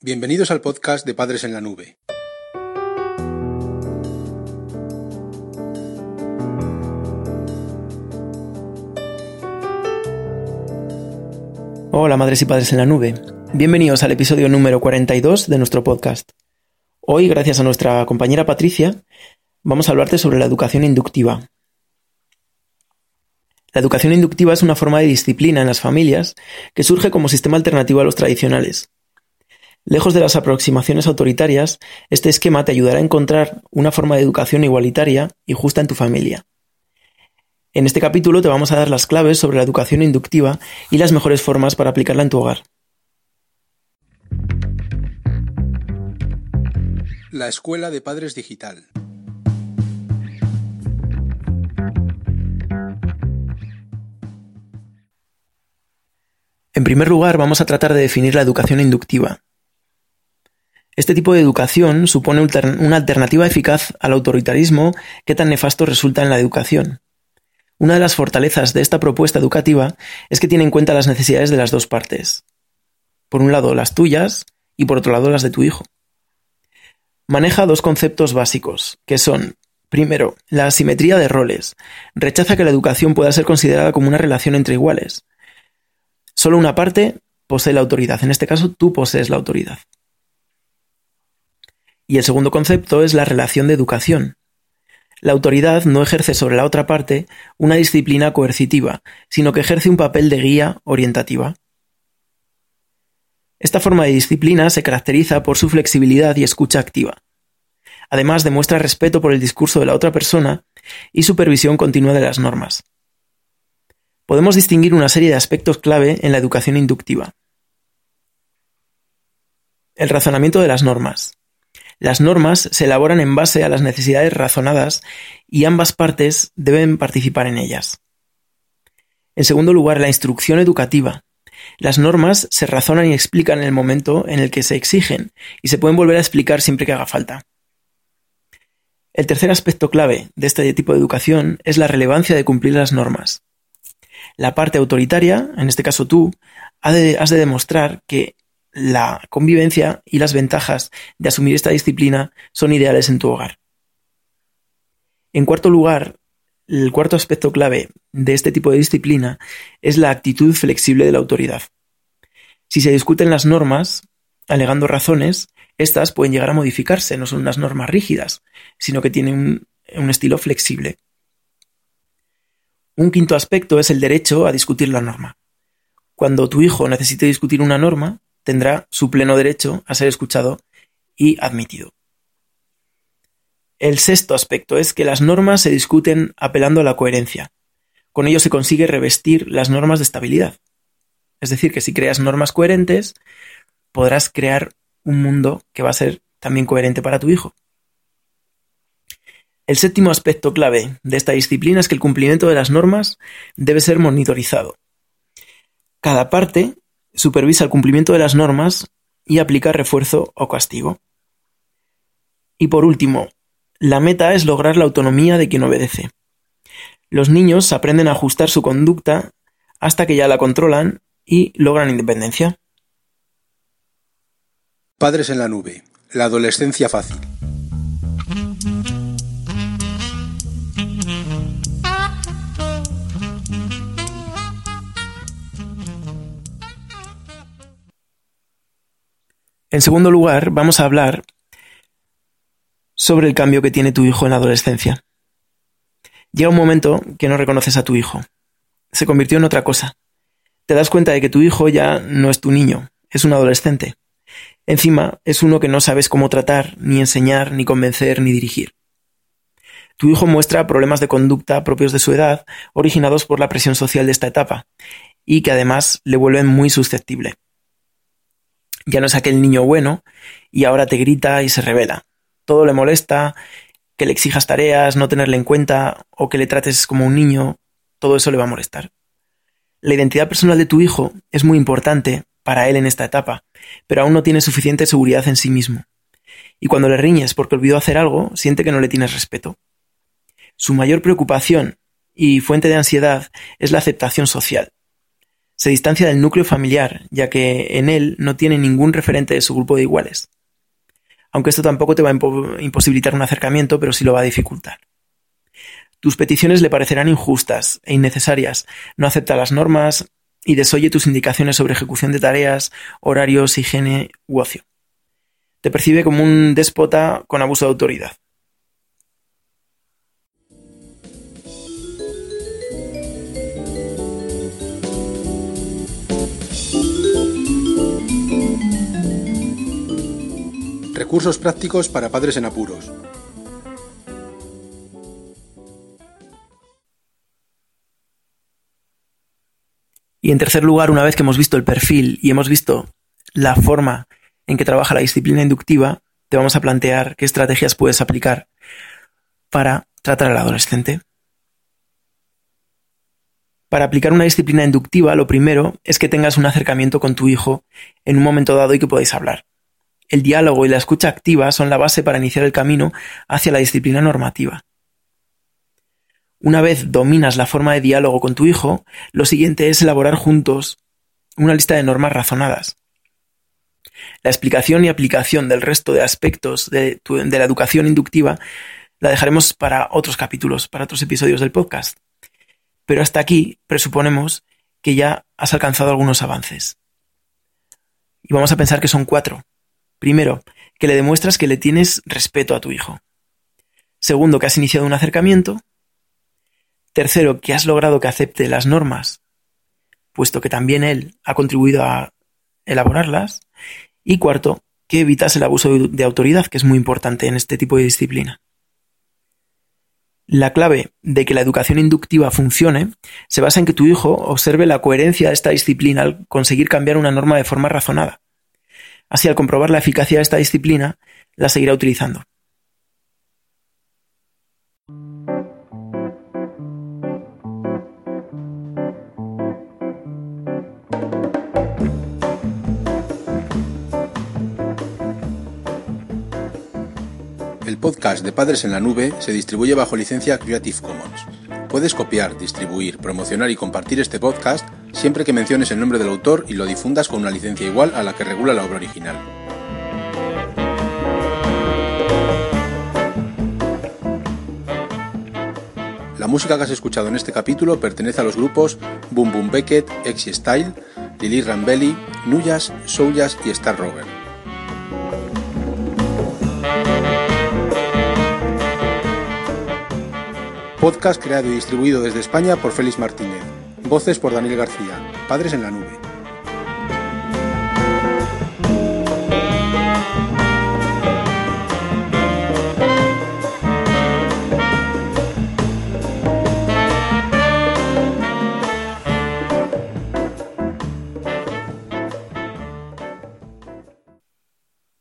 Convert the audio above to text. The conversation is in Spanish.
Bienvenidos al podcast de Padres en la Nube. Hola madres y padres en la nube. Bienvenidos al episodio número 42 de nuestro podcast. Hoy, gracias a nuestra compañera Patricia, vamos a hablarte sobre la educación inductiva. La educación inductiva es una forma de disciplina en las familias que surge como sistema alternativo a los tradicionales. Lejos de las aproximaciones autoritarias, este esquema te ayudará a encontrar una forma de educación igualitaria y justa en tu familia. En este capítulo te vamos a dar las claves sobre la educación inductiva y las mejores formas para aplicarla en tu hogar. La Escuela de Padres Digital. En primer lugar, vamos a tratar de definir la educación inductiva. Este tipo de educación supone una alternativa eficaz al autoritarismo que tan nefasto resulta en la educación. Una de las fortalezas de esta propuesta educativa es que tiene en cuenta las necesidades de las dos partes. Por un lado las tuyas y por otro lado las de tu hijo. Maneja dos conceptos básicos, que son, primero, la asimetría de roles. Rechaza que la educación pueda ser considerada como una relación entre iguales. Solo una parte posee la autoridad, en este caso tú posees la autoridad. Y el segundo concepto es la relación de educación. La autoridad no ejerce sobre la otra parte una disciplina coercitiva, sino que ejerce un papel de guía orientativa. Esta forma de disciplina se caracteriza por su flexibilidad y escucha activa. Además, demuestra respeto por el discurso de la otra persona y supervisión continua de las normas. Podemos distinguir una serie de aspectos clave en la educación inductiva. El razonamiento de las normas. Las normas se elaboran en base a las necesidades razonadas y ambas partes deben participar en ellas. En segundo lugar, la instrucción educativa. Las normas se razonan y explican en el momento en el que se exigen y se pueden volver a explicar siempre que haga falta. El tercer aspecto clave de este tipo de educación es la relevancia de cumplir las normas. La parte autoritaria, en este caso tú, has de, demostrar que la convivencia y las ventajas de asumir esta disciplina son ideales en tu hogar. En cuarto lugar, el cuarto aspecto clave de este tipo de disciplina es la actitud flexible de la autoridad. Si se discuten las normas, alegando razones, estas pueden llegar a modificarse, no son unas normas rígidas, sino que tienen un, estilo flexible. Un quinto aspecto es el derecho a discutir la norma. Cuando tu hijo necesite discutir una norma, tendrá su pleno derecho a ser escuchado y admitido. El sexto aspecto es que las normas se discuten apelando a la coherencia. Con ello se consigue revestir las normas de estabilidad. Es decir, que si creas normas coherentes, podrás crear un mundo que va a ser también coherente para tu hijo. El séptimo aspecto clave de esta disciplina es que el cumplimiento de las normas debe ser monitorizado. Cada parte supervisa el cumplimiento de las normas y aplica refuerzo o castigo. Y por último, la meta es lograr la autonomía de quien obedece. Los niños aprenden a ajustar su conducta hasta que ya la controlan y logran independencia. Padres en la nube. La adolescencia fácil. En segundo lugar, vamos a hablar sobre el cambio que tiene tu hijo en la adolescencia. Llega un momento que no reconoces a tu hijo. Se convirtió en otra cosa. Te das cuenta de que tu hijo ya no es tu niño, es un adolescente. Encima, es uno que no sabes cómo tratar, ni enseñar, ni convencer, ni dirigir. Tu hijo muestra problemas de conducta propios de su edad, originados por la presión social de esta etapa, y que además le vuelven muy susceptible. Ya no es aquel niño bueno y ahora te grita y se revela. Todo le molesta, que le exijas tareas, no tenerle en cuenta o que le trates como un niño, todo eso le va a molestar. La identidad personal de tu hijo es muy importante para él en esta etapa, pero aún no tiene suficiente seguridad en sí mismo. Y cuando le riñes porque olvidó hacer algo, siente que no le tienes respeto. Su mayor preocupación y fuente de ansiedad es la aceptación social. Se distancia del núcleo familiar, ya que en él no tiene ningún referente de su grupo de iguales. Aunque esto tampoco te va a imposibilitar un acercamiento, pero sí lo va a dificultar. Tus peticiones le parecerán injustas e innecesarias, no acepta las normas y desoye tus indicaciones sobre ejecución de tareas, horarios, higiene u ocio. Te percibe como un déspota con abuso de autoridad. Recursos prácticos para padres en apuros. Y en tercer lugar, una vez que hemos visto el perfil y hemos visto la forma en que trabaja la disciplina inductiva, te vamos a plantear qué estrategias puedes aplicar para tratar al adolescente. Para aplicar una disciplina inductiva, lo primero es que tengas un acercamiento con tu hijo en un momento dado y que podáis hablar. El diálogo y la escucha activa son la base para iniciar el camino hacia la disciplina normativa. Una vez dominas la forma de diálogo con tu hijo, lo siguiente es elaborar juntos una lista de normas razonadas. La explicación y aplicación del resto de aspectos de, la educación inductiva la dejaremos para otros capítulos, para otros episodios del podcast. Pero hasta aquí presuponemos que ya has alcanzado algunos avances. Y vamos a pensar que son cuatro. Primero, que le demuestras que le tienes respeto a tu hijo. Segundo, que has iniciado un acercamiento. Tercero, que has logrado que acepte las normas, puesto que también él ha contribuido a elaborarlas. Y cuarto, que evitas el abuso de autoridad, que es muy importante en este tipo de disciplina. La clave de que la educación inductiva funcione se basa en que tu hijo observe la coherencia de esta disciplina al conseguir cambiar una norma de forma razonada. Así, al comprobar la eficacia de esta disciplina, la seguirá utilizando. El podcast de Padres en la Nube se distribuye bajo licencia Creative Commons. Puedes copiar, distribuir, promocionar y compartir este podcast siempre que menciones el nombre del autor y lo difundas con una licencia igual a la que regula la obra original. La música que has escuchado en este capítulo pertenece a los grupos Boom Boom Beckett, Exy Style, Lily Rambelli, Nuyas, Souljas y Star Rover. Podcast creado y distribuido desde España por Félix Martínez. Voces por Daniel García. Padres en la nube.